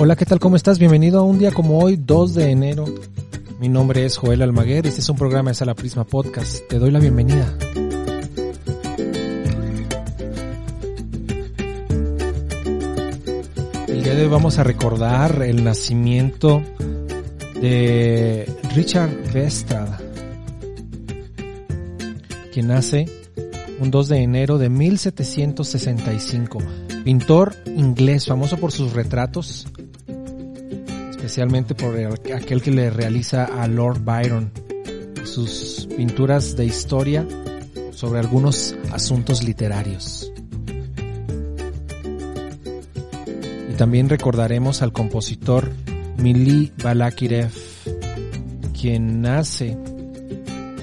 Hola, ¿qué tal? ¿Cómo estás? Bienvenido a un día como hoy, 2 de enero. Mi nombre es Joel Almaguer y este es un programa de Sala Prisma Podcast. Te doy la bienvenida. El día de hoy vamos a recordar el nacimiento de Richard Vestrada, quien nace un 2 de enero de 1765. Pintor inglés, famoso por sus retratos, especialmente por aquel que le realiza a Lord Byron, sus pinturas de historia sobre algunos asuntos literarios. Y también recordaremos al compositor Mili Balakirev, quien nace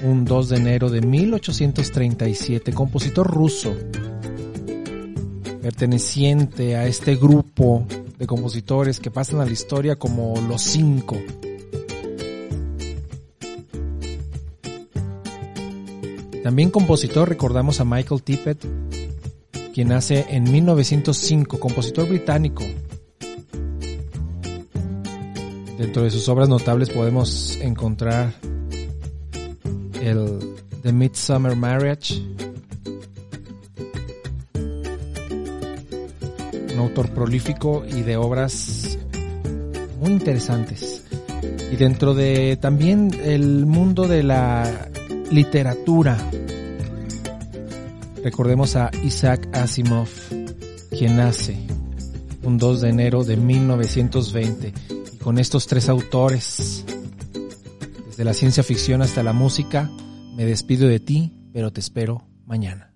un 2 de enero de 1837, compositor ruso, perteneciente a este grupo de compositores que pasan a la historia como los cinco. También compositor recordamos a Michael Tippett, quien nace en 1905, compositor británico. Dentro de sus obras notables podemos encontrar el The Midsummer Marriage, un autor prolífico y de obras muy interesantes. Y dentro de también el mundo de la literatura, recordemos a Isaac Asimov, quien nace un 2 de enero de 1920. Y con estos tres autores, desde la ciencia ficción hasta la música, me despido de ti, pero te espero mañana.